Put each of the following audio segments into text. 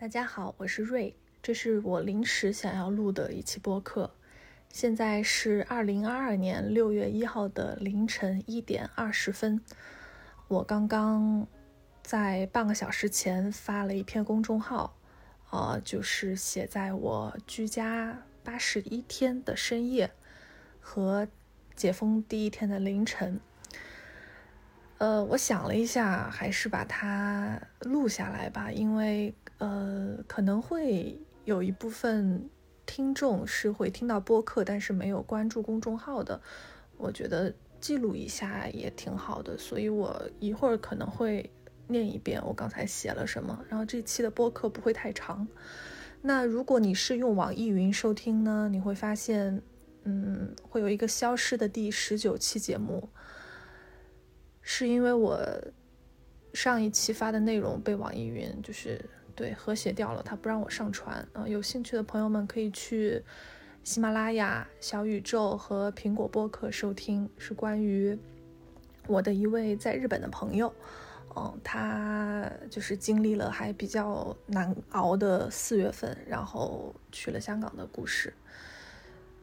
大家好，我是瑞，这是我临时想要录的一期播客。现在是二零二二年六月一号的凌晨一点二十分。我刚刚在半个小时前发了一篇公众号，呃，就是写在我居家八十一天的深夜和解封第一天的凌晨。呃，我想了一下，还是把它录下来吧，因为。呃，可能会有一部分听众是会听到播客，但是没有关注公众号的。我觉得记录一下也挺好的，所以我一会儿可能会念一遍我刚才写了什么。然后这期的播客不会太长。那如果你是用网易云收听呢，你会发现，嗯，会有一个消失的第十九期节目，是因为我上一期发的内容被网易云就是。对，和谐掉了，他不让我上传。嗯，有兴趣的朋友们可以去喜马拉雅、小宇宙和苹果播客收听，是关于我的一位在日本的朋友。嗯，他就是经历了还比较难熬的四月份，然后去了香港的故事。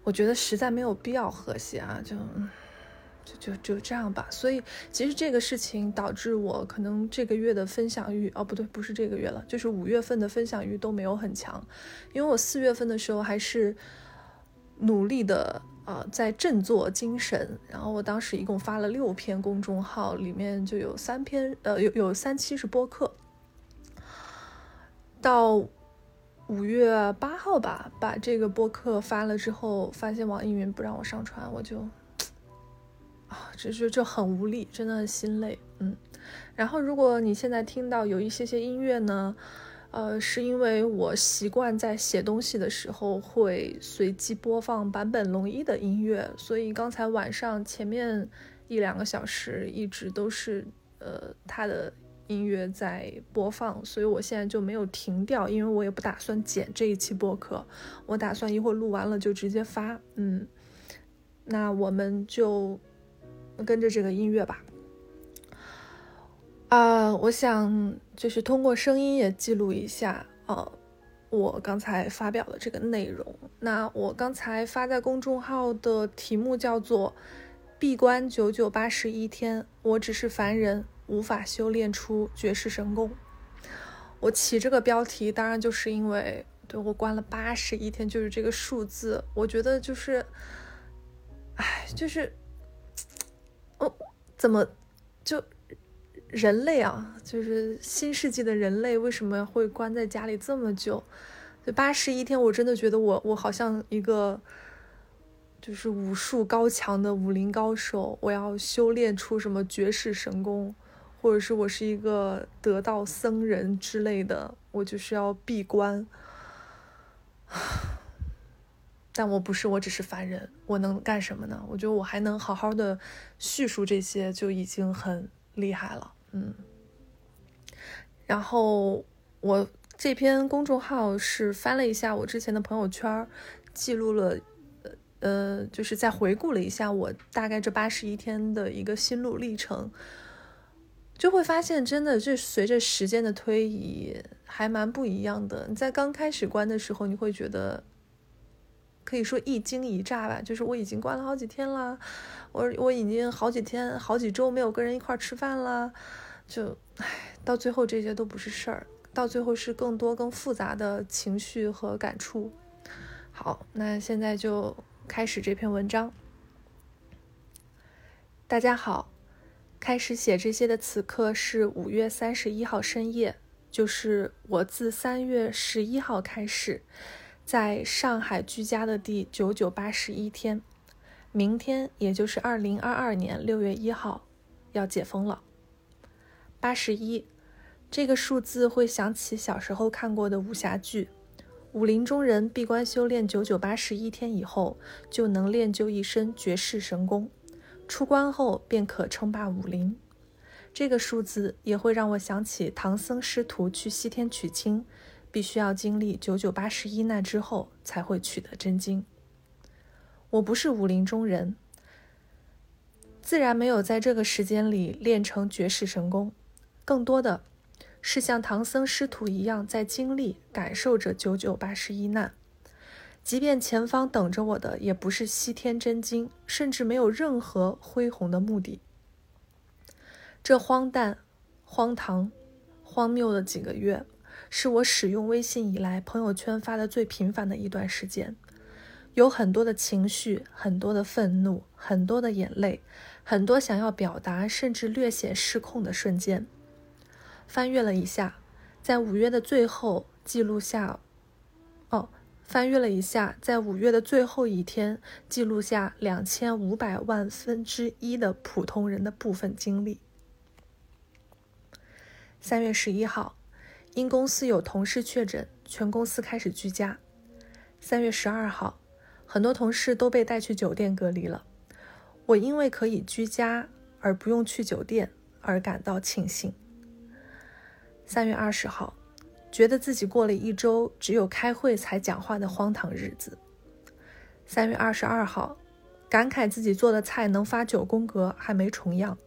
我觉得实在没有必要和谐啊，就。就就就这样吧，所以其实这个事情导致我可能这个月的分享欲，哦不对，不是这个月了，就是五月份的分享欲都没有很强，因为我四月份的时候还是努力的啊，在振作精神，然后我当时一共发了六篇公众号，里面就有三篇，呃有有三期是播客，到五月八号吧，把这个播客发了之后，发现网易云不让我上传，我就。啊，这就就很无力，真的很心累，嗯。然后，如果你现在听到有一些些音乐呢，呃，是因为我习惯在写东西的时候会随机播放坂本龙一的音乐，所以刚才晚上前面一两个小时一直都是呃他的音乐在播放，所以我现在就没有停掉，因为我也不打算剪这一期播客，我打算一会儿录完了就直接发，嗯。那我们就。跟着这个音乐吧，啊，我想就是通过声音也记录一下，呃，我刚才发表的这个内容。那我刚才发在公众号的题目叫做“闭关九九八十一天，我只是凡人，无法修炼出绝世神功”。我起这个标题，当然就是因为对我关了八十一天，就是这个数字，我觉得就是，哎，就是。哦，怎么就人类啊？就是新世纪的人类为什么会关在家里这么久？就八十一天，我真的觉得我我好像一个就是武术高强的武林高手，我要修炼出什么绝世神功，或者是我是一个得道僧人之类的，我就是要闭关。但我不是，我只是凡人，我能干什么呢？我觉得我还能好好的叙述这些就已经很厉害了，嗯。然后我这篇公众号是翻了一下我之前的朋友圈，记录了，呃，就是在回顾了一下我大概这八十一天的一个心路历程，就会发现真的，这随着时间的推移还蛮不一样的。你在刚开始关的时候，你会觉得。可以说一惊一乍吧，就是我已经关了好几天了，我我已经好几天、好几周没有跟人一块吃饭了，就唉，到最后这些都不是事儿，到最后是更多、更复杂的情绪和感触。好，那现在就开始这篇文章。大家好，开始写这些的此刻是五月三十一号深夜，就是我自三月十一号开始。在上海居家的第九九八十一天，明天也就是二零二二年六月一号，要解封了。八十一，这个数字会想起小时候看过的武侠剧，武林中人闭关修炼九九八十一天以后，就能练就一身绝世神功，出关后便可称霸武林。这个数字也会让我想起唐僧师徒去西天取经。必须要经历九九八十一难之后，才会取得真经。我不是武林中人，自然没有在这个时间里练成绝世神功。更多的是像唐僧师徒一样在经历、感受着九九八十一难。即便前方等着我的也不是西天真经，甚至没有任何恢宏的目的。这荒诞、荒唐、荒谬的几个月，是我使用微信以来朋友圈发的最频繁的一段时间，有很多的情绪，很多的愤怒，很多的眼泪，很多想要表达，甚至略显失控的瞬间。翻阅了一下，在五月的最后记录下，哦。翻阅了一下，在五月的最后一天，记录下两千五百万分之一的普通人的部分经历。三月十一号，因公司有同事确诊，全公司开始居家。三月十二号，很多同事都被带去酒店隔离了。我因为可以居家而不用去酒店而感到庆幸。三月二十号。觉得自己过了一周只有开会才讲话的荒唐日子。三月二十二号，感慨自己做的菜能发九宫格还没重样。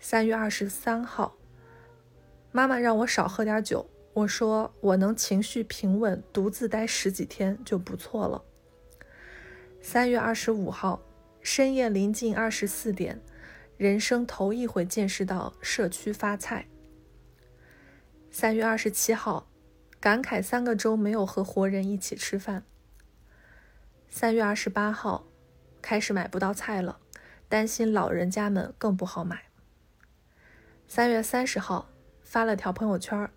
三月二十三号，妈妈让我少喝点酒，我说我能情绪平稳，独自待十几天就不错了。三月二十五号，深夜临近二十四点，人生头一回见识到社区发菜。三月二十七号，感慨三个周没有和活人一起吃饭。三月二十八号，开始买不到菜了，担心老人家们更不好买。三月三十号，发了条朋友圈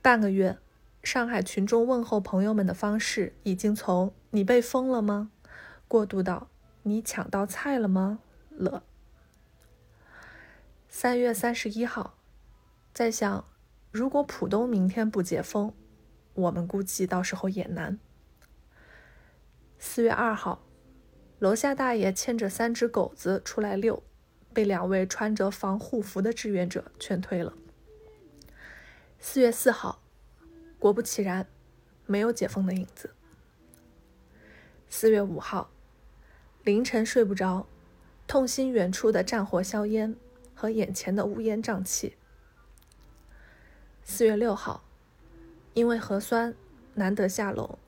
半个月，上海群众问候朋友们的方式已经从“你被封了吗”过渡到“你抢到菜了吗”了。三月三十一号，在想。如果浦东明天不解封，我们估计到时候也难。四月二号，楼下大爷牵着三只狗子出来遛，被两位穿着防护服的志愿者劝退了。四月四号，果不其然，没有解封的影子。四月五号，凌晨睡不着，痛心远处的战火硝烟和眼前的乌烟瘴气。四月六号，因为核酸难得下楼，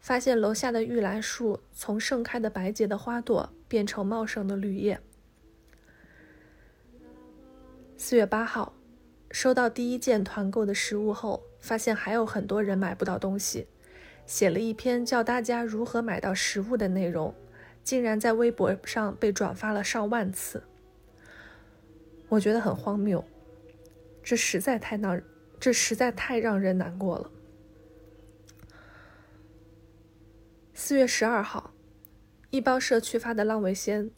发现楼下的玉兰树从盛开的白洁的花朵变成茂盛的绿叶。四月八号，收到第一件团购的食物后，发现还有很多人买不到东西，写了一篇教大家如何买到食物的内容，竟然在微博上被转发了上万次。我觉得很荒谬，这实在太让。这实在太让人难过了。四月十二号，一包社区发的浪味仙。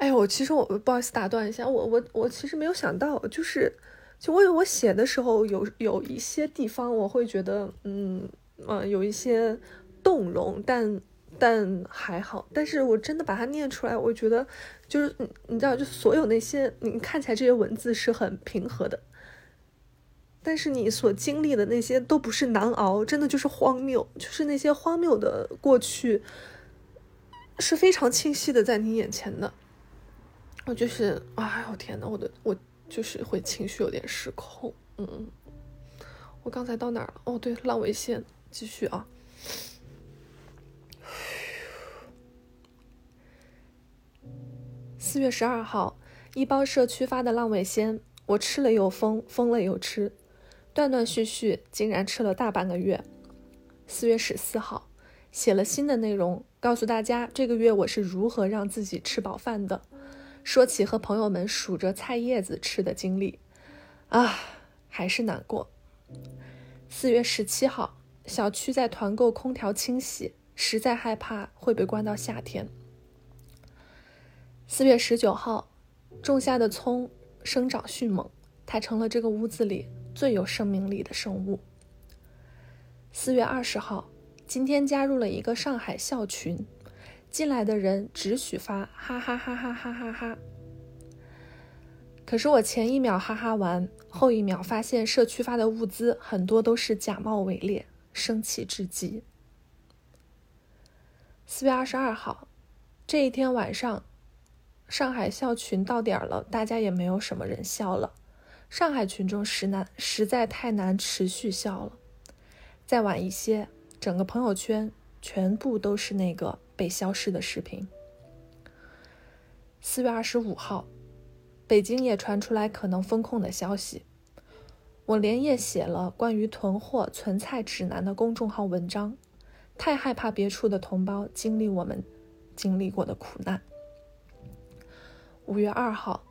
哎，我其实我不好意思打断一下，我我我其实没有想到，就是就我我写的时候有有一些地方我会觉得嗯嗯有一些动容，但。但还好，但是我真的把它念出来，我觉得就是你你知道，就所有那些你看起来这些文字是很平和的，但是你所经历的那些都不是难熬，真的就是荒谬，就是那些荒谬的过去是非常清晰的在你眼前的。我就是，哎呦天呐，我的我就是会情绪有点失控。嗯，我刚才到哪儿了？哦，对，浪尾线，继续啊。四月十二号，一包社区发的浪味仙，我吃了又疯，疯了又吃，断断续续，竟然吃了大半个月。四月十四号，写了新的内容，告诉大家这个月我是如何让自己吃饱饭的，说起和朋友们数着菜叶子吃的经历，啊，还是难过。四月十七号，小区在团购空调清洗，实在害怕会被关到夏天。四月十九号，种下的葱生长迅猛，它成了这个屋子里最有生命力的生物。四月二十号，今天加入了一个上海校群，进来的人只许发哈哈哈哈哈哈哈。可是我前一秒哈哈完，后一秒发现社区发的物资很多都是假冒伪劣，生气至极。四月二十二号。这一天晚上，上海校群到点了，大家也没有什么人笑了。上海群众实难，实在太难持续笑了。再晚一些，整个朋友圈全部都是那个被消失的视频。四月二十五号，北京也传出来可能封控的消息。我连夜写了关于囤货存菜指南的公众号文章，太害怕别处的同胞经历我们经历过的苦难。五月二号。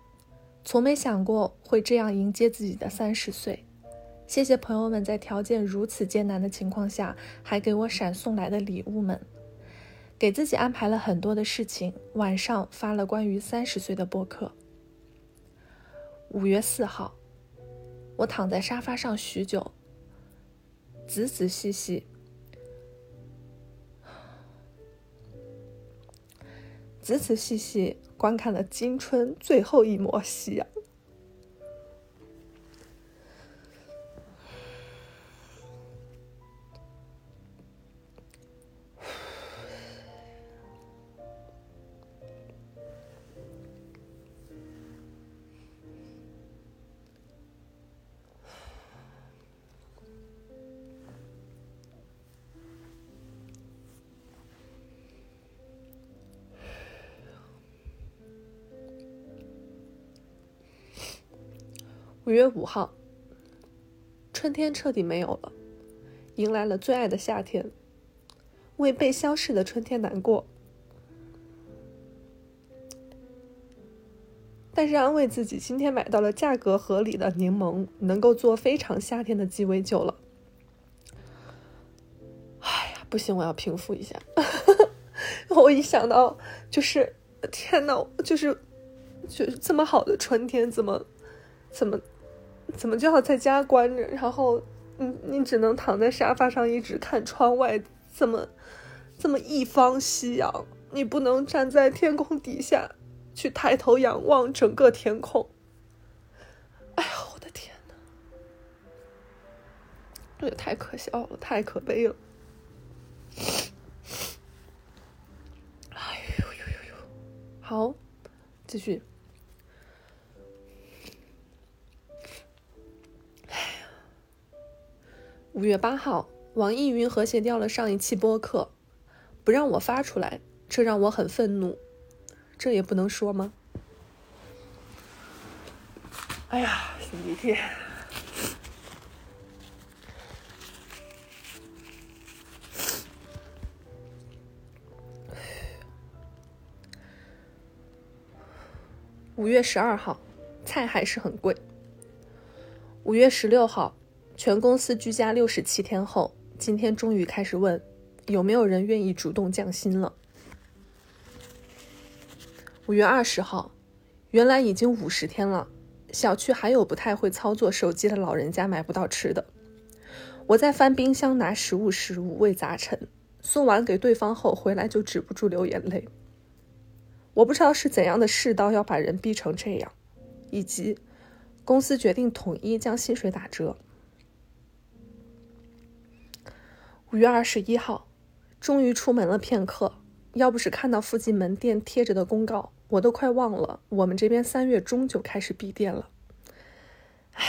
从没想过会这样迎接自己的三十岁，谢谢朋友们在条件如此艰难的情况下还给我闪送来的礼物们。给自己安排了很多的事情，晚上发了关于三十岁的播客。五月四号，我躺在沙发上许久，仔仔细细，仔仔细细。观看了今春最后一抹夕阳。五月五号，春天彻底没有了，迎来了最爱的夏天。为被消逝的春天难过，但是安慰自己，今天买到了价格合理的柠檬，能够做非常夏天的鸡尾酒了。哎呀，不行，我要平复一下。我一想到，就是天呐，就是就是这么好的春天，怎么怎么？怎么就要在家关着？然后，你你只能躺在沙发上一直看窗外，这么这么一方夕阳，你不能站在天空底下去抬头仰望整个天空。哎呀，我的天呐，这也太可笑了，太可悲了。哎呦呦呦呦，好，继续。五月八号，网易云和谐掉了上一期播客，不让我发出来，这让我很愤怒。这也不能说吗？哎呀，擤鼻涕。五月十二号，菜还是很贵。五月十六号。全公司居家六十七天后，今天终于开始问有没有人愿意主动降薪了。五月二十号，原来已经五十天了，小区还有不太会操作手机的老人家买不到吃的。我在翻冰箱拿食物时五味杂陈，送完给对方后回来就止不住流眼泪。我不知道是怎样的世道要把人逼成这样，以及公司决定统一将薪水打折。五月二十一号，终于出门了片刻。要不是看到附近门店贴着的公告，我都快忘了我们这边三月中就开始闭店了。唉。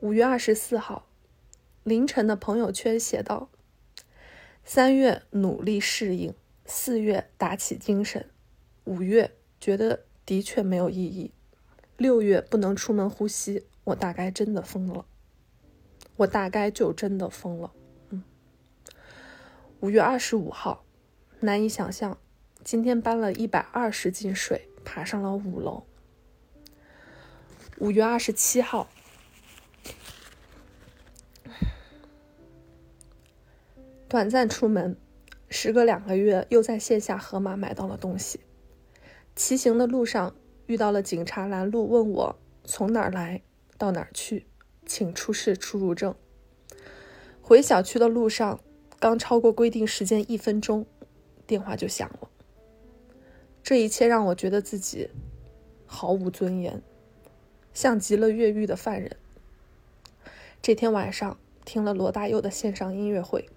五月二十四号，凌晨的朋友圈写道：“三月努力适应，四月打起精神，五月觉得的确没有意义，六月不能出门呼吸，我大概真的疯了。”我大概就真的疯了，嗯。五月二十五号，难以想象，今天搬了一百二十斤水，爬上了五楼。五月二十七号，短暂出门，时隔两个月，又在线下盒马买到了东西。骑行的路上遇到了警察拦路，问我从哪儿来，到哪儿去。请出示出入证。回小区的路上，刚超过规定时间一分钟，电话就响了。这一切让我觉得自己毫无尊严，像极了越狱的犯人。这天晚上听了罗大佑的线上音乐会。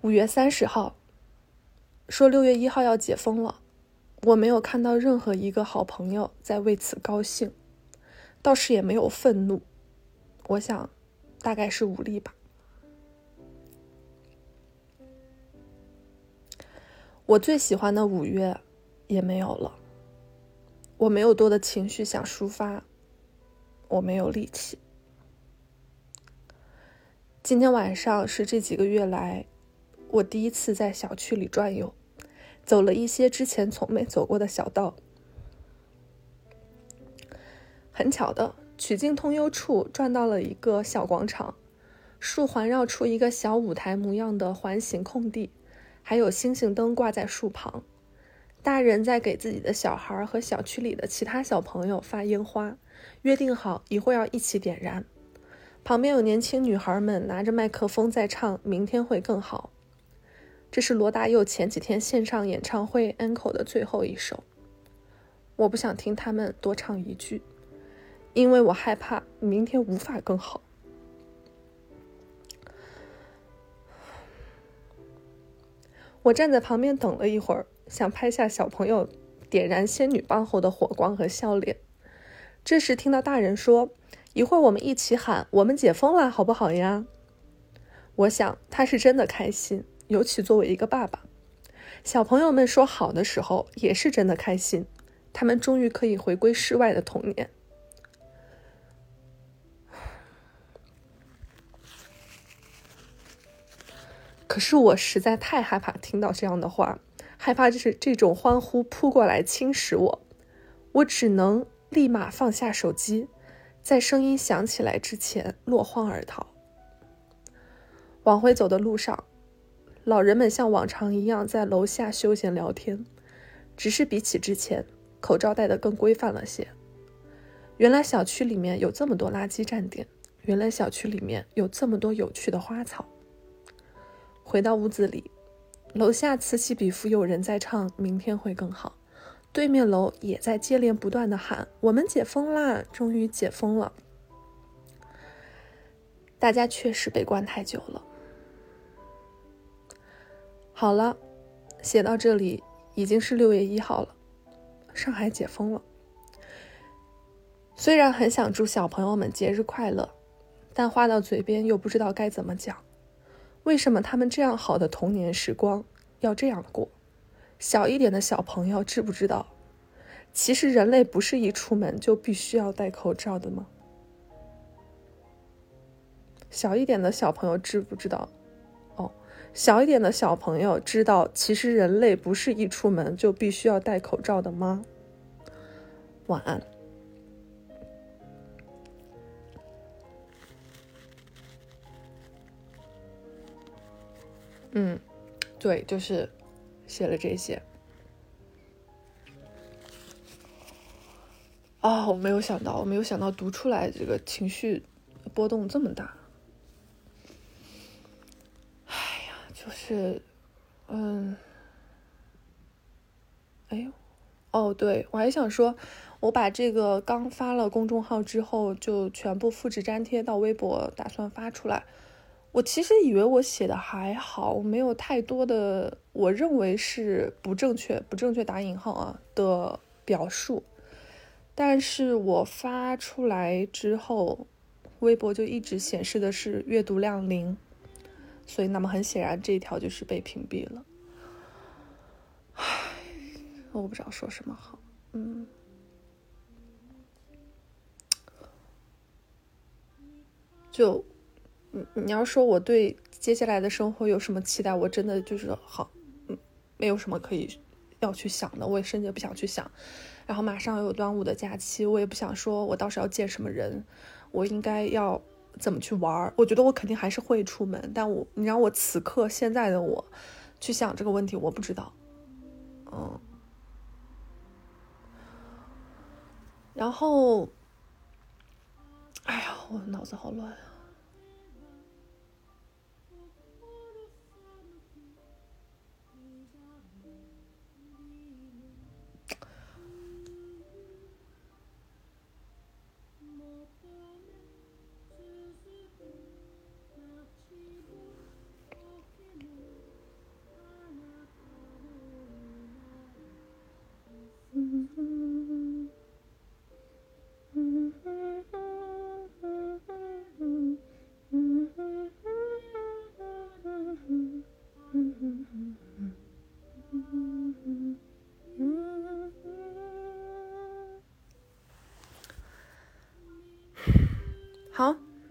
五月三十号，说六月一号要解封了，我没有看到任何一个好朋友在为此高兴，倒是也没有愤怒，我想，大概是无力吧。我最喜欢的五月也没有了，我没有多的情绪想抒发，我没有力气。今天晚上是这几个月来我第一次在小区里转悠，走了一些之前从没走过的小道。很巧的，曲径通幽处转到了一个小广场，树环绕出一个小舞台模样的环形空地。还有星星灯挂在树旁，大人在给自己的小孩和小区里的其他小朋友发烟花，约定好一会儿要一起点燃。旁边有年轻女孩们拿着麦克风在唱《明天会更好》，这是罗大佑前几天线上演唱会 e n c o 的最后一首。我不想听他们多唱一句，因为我害怕明天无法更好。我站在旁边等了一会儿，想拍下小朋友点燃仙女棒后的火光和笑脸。这时听到大人说：“一会儿我们一起喊‘我们解封了’，好不好呀？”我想他是真的开心，尤其作为一个爸爸。小朋友们说好的时候也是真的开心，他们终于可以回归室外的童年。可是我实在太害怕听到这样的话，害怕就是这种欢呼扑过来侵蚀我，我只能立马放下手机，在声音响起来之前落荒而逃。往回走的路上，老人们像往常一样在楼下休闲聊天，只是比起之前，口罩戴得更规范了些。原来小区里面有这么多垃圾站点，原来小区里面有这么多有趣的花草。回到屋子里，楼下此起彼伏有人在唱《明天会更好》，对面楼也在接连不断的喊：“我们解封啦，终于解封了。”大家确实被关太久了。好了，写到这里已经是六月一号了，上海解封了。虽然很想祝小朋友们节日快乐，但话到嘴边又不知道该怎么讲。为什么他们这样好的童年时光要这样过？小一点的小朋友知不知道？其实人类不是一出门就必须要戴口罩的吗？小一点的小朋友知不知道？哦，小一点的小朋友知道，其实人类不是一出门就必须要戴口罩的吗？晚安。嗯，对，就是写了这些。啊，我没有想到，我没有想到读出来这个情绪波动这么大。哎呀，就是，嗯，哎呦，哦，对我还想说，我把这个刚发了公众号之后，就全部复制粘贴到微博，打算发出来。我其实以为我写的还好，我没有太多的我认为是不正确、不正确打引号啊的表述，但是我发出来之后，微博就一直显示的是阅读量零，所以那么很显然这一条就是被屏蔽了。唉，我不知道说什么好，嗯，就。你你要说我对接下来的生活有什么期待，我真的就是好，嗯，没有什么可以要去想的，我也甚至不想去想。然后马上又有端午的假期，我也不想说我到时候要见什么人，我应该要怎么去玩我觉得我肯定还是会出门，但我你让我此刻现在的我去想这个问题，我不知道。嗯，然后，哎呀，我脑子好乱。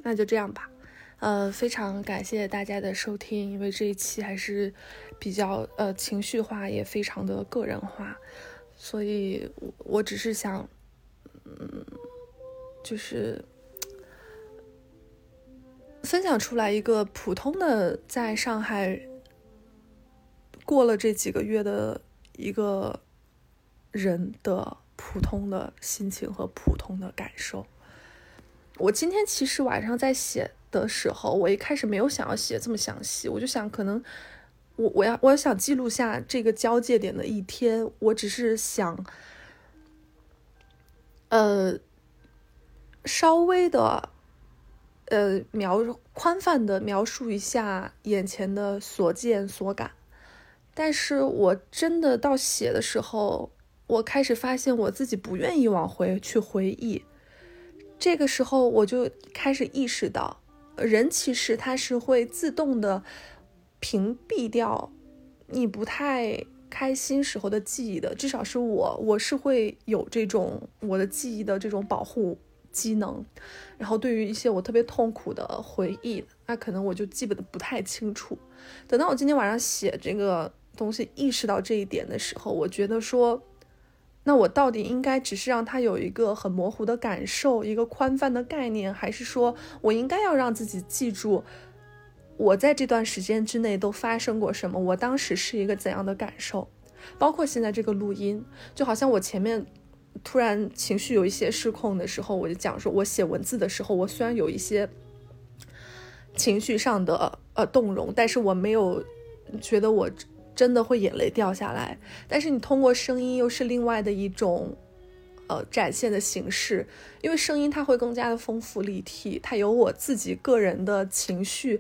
那就这样吧。呃，非常感谢大家的收听，因为这一期还是比较呃情绪化，也非常的个人化，所以我我只是想，嗯，就是分享出来一个普通的在上海过了这几个月的一个人的普通的心情和普通的感受。我今天其实晚上在写。的时候，我一开始没有想要写这么详细，我就想可能我我要我想记录下这个交界点的一天，我只是想，呃，稍微的，呃描宽泛的描述一下眼前的所见所感，但是我真的到写的时候，我开始发现我自己不愿意往回去回忆，这个时候我就开始意识到。人其实他是会自动的屏蔽掉你不太开心时候的记忆的，至少是我，我是会有这种我的记忆的这种保护机能。然后对于一些我特别痛苦的回忆，那可能我就记得不太清楚。等到我今天晚上写这个东西，意识到这一点的时候，我觉得说。那我到底应该只是让他有一个很模糊的感受，一个宽泛的概念，还是说我应该要让自己记住，我在这段时间之内都发生过什么，我当时是一个怎样的感受？包括现在这个录音，就好像我前面突然情绪有一些失控的时候，我就讲说，我写文字的时候，我虽然有一些情绪上的呃动容，但是我没有觉得我。真的会眼泪掉下来，但是你通过声音又是另外的一种，呃，展现的形式。因为声音它会更加的丰富立体，它有我自己个人的情绪，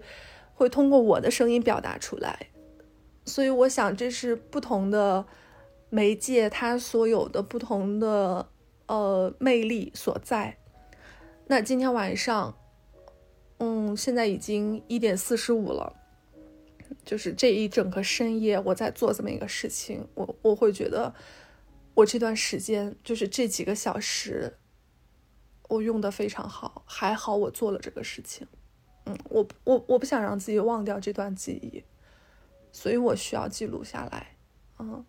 会通过我的声音表达出来。所以我想这是不同的媒介它所有的不同的呃魅力所在。那今天晚上，嗯，现在已经一点四十五了。就是这一整个深夜，我在做这么一个事情，我我会觉得，我这段时间就是这几个小时，我用的非常好，还好我做了这个事情，嗯，我我我不想让自己忘掉这段记忆，所以我需要记录下来，嗯，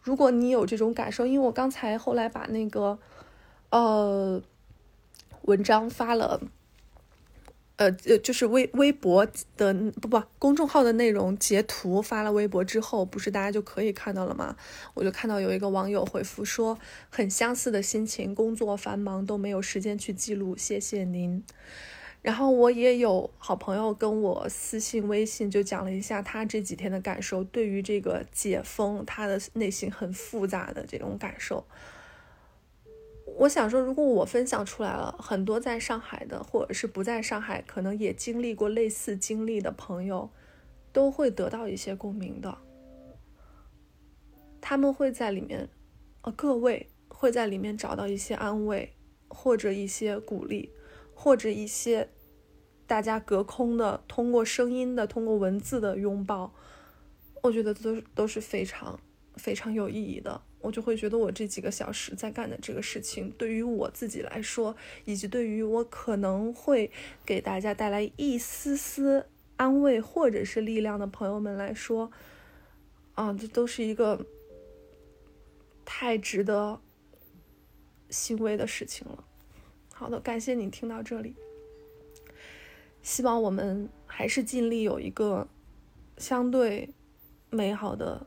如果你有这种感受，因为我刚才后来把那个，呃，文章发了。呃呃，就是微微博的不不公众号的内容截图发了微博之后，不是大家就可以看到了吗？我就看到有一个网友回复说，很相似的心情，工作繁忙都没有时间去记录，谢谢您。然后我也有好朋友跟我私信微信，就讲了一下他这几天的感受，对于这个解封，他的内心很复杂的这种感受。我想说，如果我分享出来了，很多在上海的，或者是不在上海，可能也经历过类似经历的朋友，都会得到一些共鸣的。他们会在里面，呃，各位会在里面找到一些安慰，或者一些鼓励，或者一些大家隔空的通过声音的、通过文字的拥抱，我觉得都都是非常非常有意义的。我就会觉得我这几个小时在干的这个事情，对于我自己来说，以及对于我可能会给大家带来一丝丝安慰或者是力量的朋友们来说，啊，这都是一个太值得欣慰的事情了。好的，感谢你听到这里，希望我们还是尽力有一个相对美好的。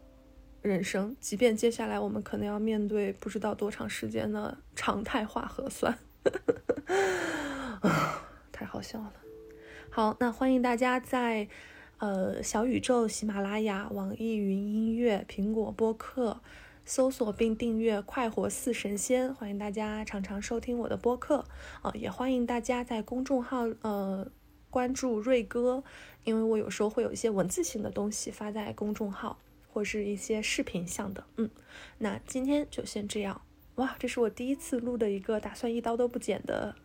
人生，即便接下来我们可能要面对不知道多长时间的常态化核酸，太好笑了。好，那欢迎大家在呃小宇宙、喜马拉雅、网易云音乐、苹果播客搜索并订阅“快活似神仙”，欢迎大家常常收听我的播客啊，也欢迎大家在公众号呃关注瑞哥，因为我有时候会有一些文字性的东西发在公众号。或是一些视频向的，嗯，那今天就先这样。哇，这是我第一次录的一个打算一刀都不剪的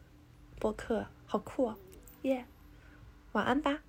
播客，好酷哦，耶！晚安吧。